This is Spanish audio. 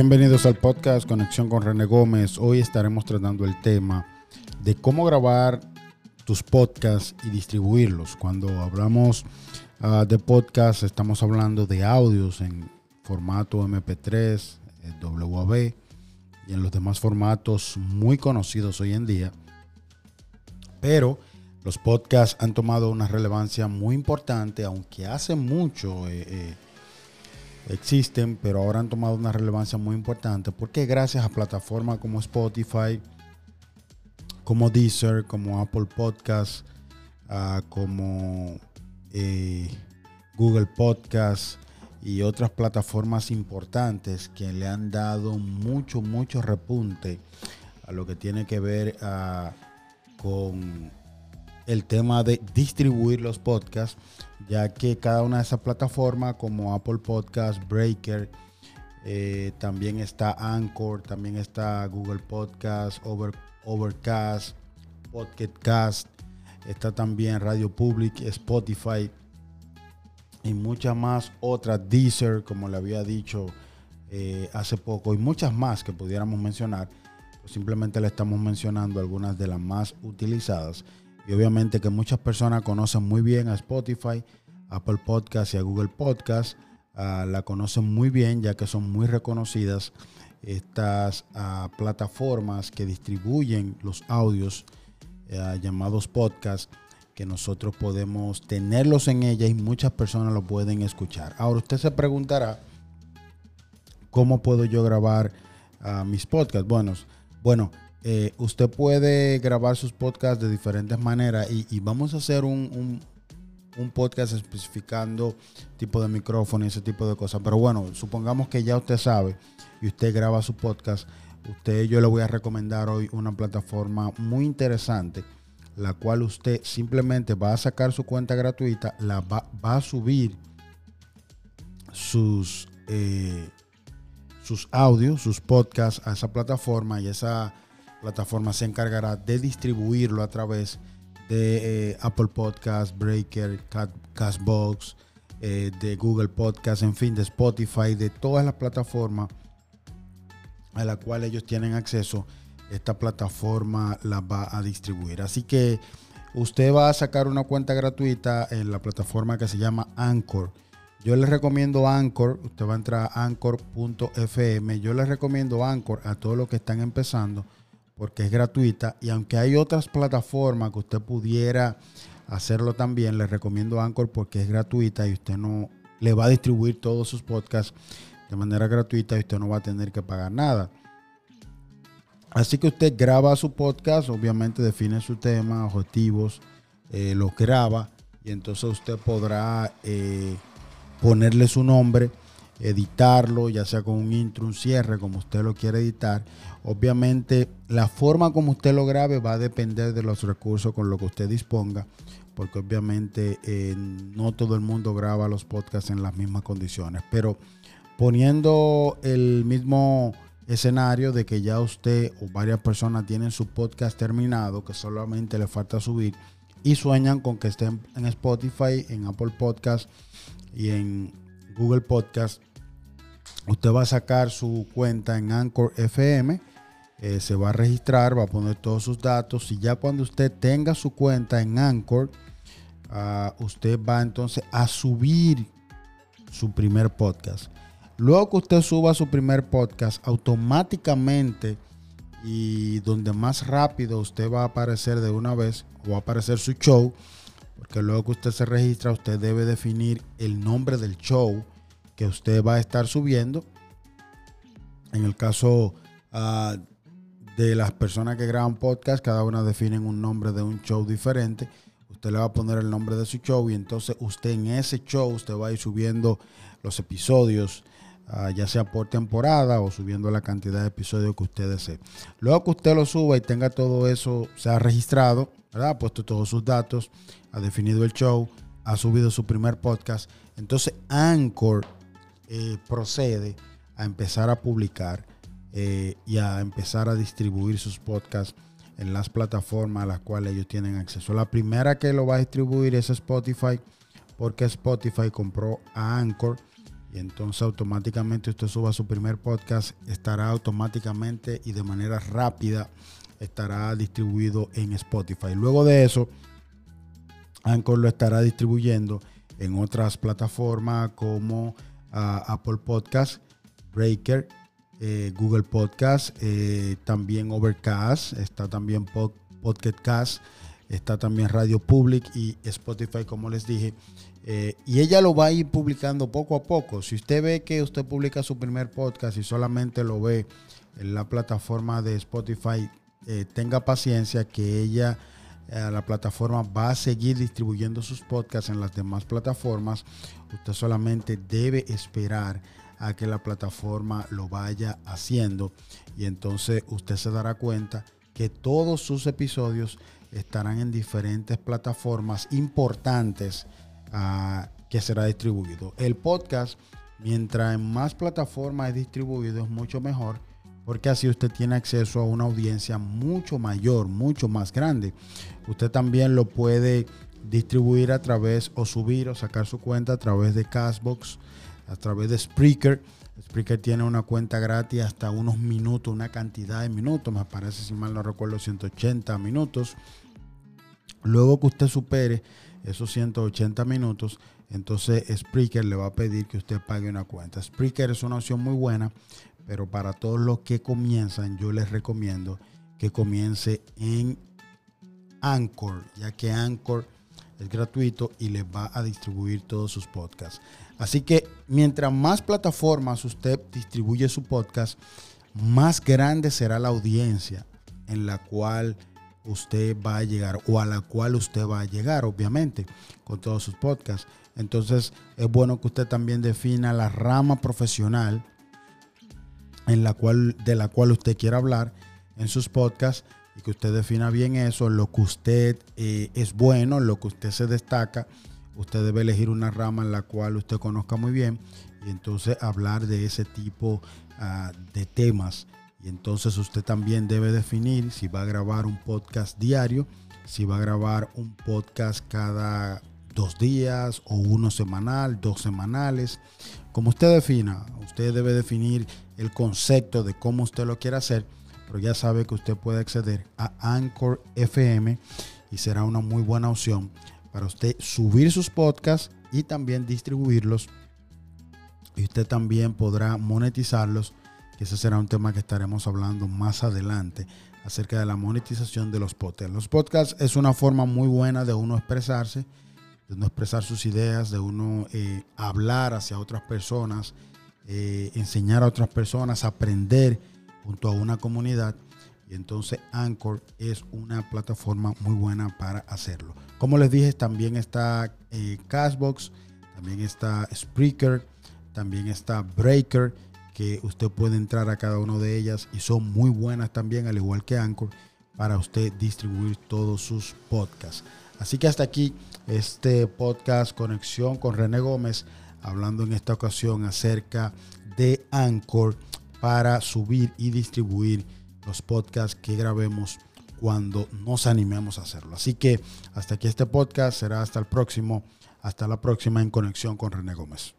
Bienvenidos al podcast Conexión con René Gómez. Hoy estaremos tratando el tema de cómo grabar tus podcasts y distribuirlos. Cuando hablamos uh, de podcast estamos hablando de audios en formato MP3, WAV y en los demás formatos muy conocidos hoy en día. Pero los podcasts han tomado una relevancia muy importante, aunque hace mucho eh, eh, existen, pero ahora han tomado una relevancia muy importante. Porque gracias a plataformas como Spotify, como Deezer, como Apple Podcasts, uh, como eh, Google Podcasts y otras plataformas importantes que le han dado mucho, mucho repunte a lo que tiene que ver uh, con el tema de distribuir los podcasts, ya que cada una de esas plataformas como Apple Podcasts, Breaker, eh, también está Anchor, también está Google Podcasts, Over, Overcast, Podcast está también Radio Public, Spotify y muchas más otras, Deezer, como le había dicho eh, hace poco, y muchas más que pudiéramos mencionar. Pues simplemente le estamos mencionando algunas de las más utilizadas. Y obviamente que muchas personas conocen muy bien a Spotify, Apple Podcast y a Google Podcast. Uh, la conocen muy bien ya que son muy reconocidas estas uh, plataformas que distribuyen los audios uh, llamados podcasts que nosotros podemos tenerlos en ellas y muchas personas lo pueden escuchar. Ahora usted se preguntará, ¿cómo puedo yo grabar mis podcasts? Bueno, bueno, eh, usted puede grabar sus podcasts de diferentes maneras y, vamos a hacer un, podcast especificando tipo de micrófono y ese tipo de cosas. Pero bueno, supongamos que ya usted sabe y usted graba su podcast. Usted, yo le voy a recomendar hoy una plataforma muy interesante, la cual usted simplemente va a sacar su cuenta gratuita, la va, va a subir sus, eh, sus audios, sus podcasts a esa plataforma y esa plataforma se encargará de distribuirlo a través de eh, Apple Podcast, Breaker, Castbox, eh, de Google Podcast, en fin, de Spotify, de todas las plataformas a la cual ellos tienen acceso. Esta plataforma la va a distribuir. Así que usted va a sacar una cuenta gratuita en la plataforma que se llama Anchor. Yo les recomiendo Anchor. Usted va a entrar a anchor.fm. Yo les recomiendo Anchor a todos los que están empezando porque es gratuita y aunque hay otras plataformas que usted pudiera hacerlo también, le recomiendo Anchor porque es gratuita y usted no le va a distribuir todos sus podcasts de manera gratuita y usted no va a tener que pagar nada. Así que usted graba su podcast, obviamente define su tema, objetivos, eh, lo graba y entonces usted podrá eh, ponerle su nombre editarlo, ya sea con un intro, un cierre, como usted lo quiere editar. Obviamente, la forma como usted lo grabe va a depender de los recursos con los que usted disponga, porque obviamente eh, no todo el mundo graba los podcasts en las mismas condiciones. Pero poniendo el mismo escenario de que ya usted o varias personas tienen su podcast terminado, que solamente le falta subir, y sueñan con que estén en Spotify, en Apple Podcast y en Google Podcast, usted va a sacar su cuenta en Anchor FM, eh, se va a registrar, va a poner todos sus datos y ya cuando usted tenga su cuenta en Anchor, uh, usted va entonces a subir su primer podcast. Luego que usted suba su primer podcast, automáticamente y donde más rápido usted va a aparecer de una vez o va a aparecer su show, porque luego que usted se registra, usted debe definir el nombre del show que usted va a estar subiendo. En el caso uh, de las personas que graban podcast, cada una definen un nombre de un show diferente. Usted le va a poner el nombre de su show y entonces usted en ese show usted va a ir subiendo los episodios, uh, ya sea por temporada o subiendo la cantidad de episodios que usted desee. Luego que usted lo suba y tenga todo eso, se ha registrado, ¿verdad? ha puesto todos sus datos, ha definido el show, ha subido su primer podcast. Entonces Anchor eh, procede a empezar a publicar eh, y a empezar a distribuir sus podcasts en las plataformas a las cuales ellos tienen acceso. La primera que lo va a distribuir es Spotify, porque Spotify compró a Anchor y entonces automáticamente usted suba su primer podcast, estará automáticamente y de manera rápida estará distribuido en Spotify. Luego de eso, Anchor lo estará distribuyendo en otras plataformas como ah, Apple Podcast, Breaker, eh, Google Podcast, eh, también Overcast, está también Podcast Cast, está también Radio Public y Spotify, como les dije. Eh, y ella lo va a ir publicando poco a poco. Si usted ve que usted publica su primer podcast y solamente lo ve en la plataforma de Spotify, tenga paciencia que ella eh, la plataforma va a seguir distribuyendo sus podcasts en las demás plataformas. Usted solamente debe esperar a que la plataforma lo vaya haciendo y entonces usted se dará cuenta que todos sus episodios estarán en diferentes plataformas importantes ah, que será distribuido. El podcast, mientras en más plataformas es distribuido, es mucho mejor porque así usted tiene acceso a una audiencia mucho mayor, mucho más grande. Usted también lo puede distribuir a través o subir o sacar su cuenta a través de Castbox, a través de Spreaker. Spreaker tiene una cuenta gratis hasta unos minutos, una cantidad de minutos, me parece, si mal no recuerdo, 180 minutos. Luego que usted supere esos 180 minutos, entonces Spreaker le va a pedir que usted pague una cuenta. Spreaker es una opción muy buena pero para todos los que comienzan, yo les recomiendo que comience en Anchor, ya que Anchor es gratuito y les va a distribuir todos sus podcasts. Así que mientras más plataformas usted distribuye su podcast, más grande será la audiencia en la cual usted va a llegar o a la cual usted va a llegar, obviamente, con todos sus podcasts. Entonces es bueno que usted también defina la rama profesional en la cual, de la cual usted quiera hablar en sus podcasts y que usted defina bien eso, lo que usted eh, es bueno, lo que usted se destaca. Usted debe elegir una rama en la cual usted conozca muy bien y entonces hablar de ese tipo ah, de temas. Y entonces usted también debe definir si va a grabar un podcast diario, si va a grabar un podcast cada dos días o uno semanal, dos semanales. Como usted defina, usted debe definir el concepto de cómo usted lo quiere hacer, pero ya sabe que usted puede acceder a Anchor FM y será una muy buena opción para usted subir sus podcasts y también distribuirlos. Y usted también podrá monetizarlos, que ese será un tema que estaremos hablando más adelante acerca de la monetización de los podcasts. Los podcasts es una forma muy buena de uno expresarse, de uno expresar sus ideas, de uno eh, hablar hacia otras personas eh, enseñar a otras personas, aprender junto a una comunidad. Y entonces Anchor es una plataforma muy buena para hacerlo. Como les dije, también está eh, Cashbox, también está Spreaker, también está Breaker, que usted puede entrar a cada una de ellas y son muy buenas también, al igual que Anchor, para usted distribuir todos sus podcasts. Así que hasta aquí este podcast Conexión con René Gómez hablando en esta ocasión acerca de Anchor para subir y distribuir los podcasts que grabemos cuando nos animemos a hacerlo. Así que hasta aquí este podcast, será hasta el próximo, hasta la próxima en conexión con René Gómez.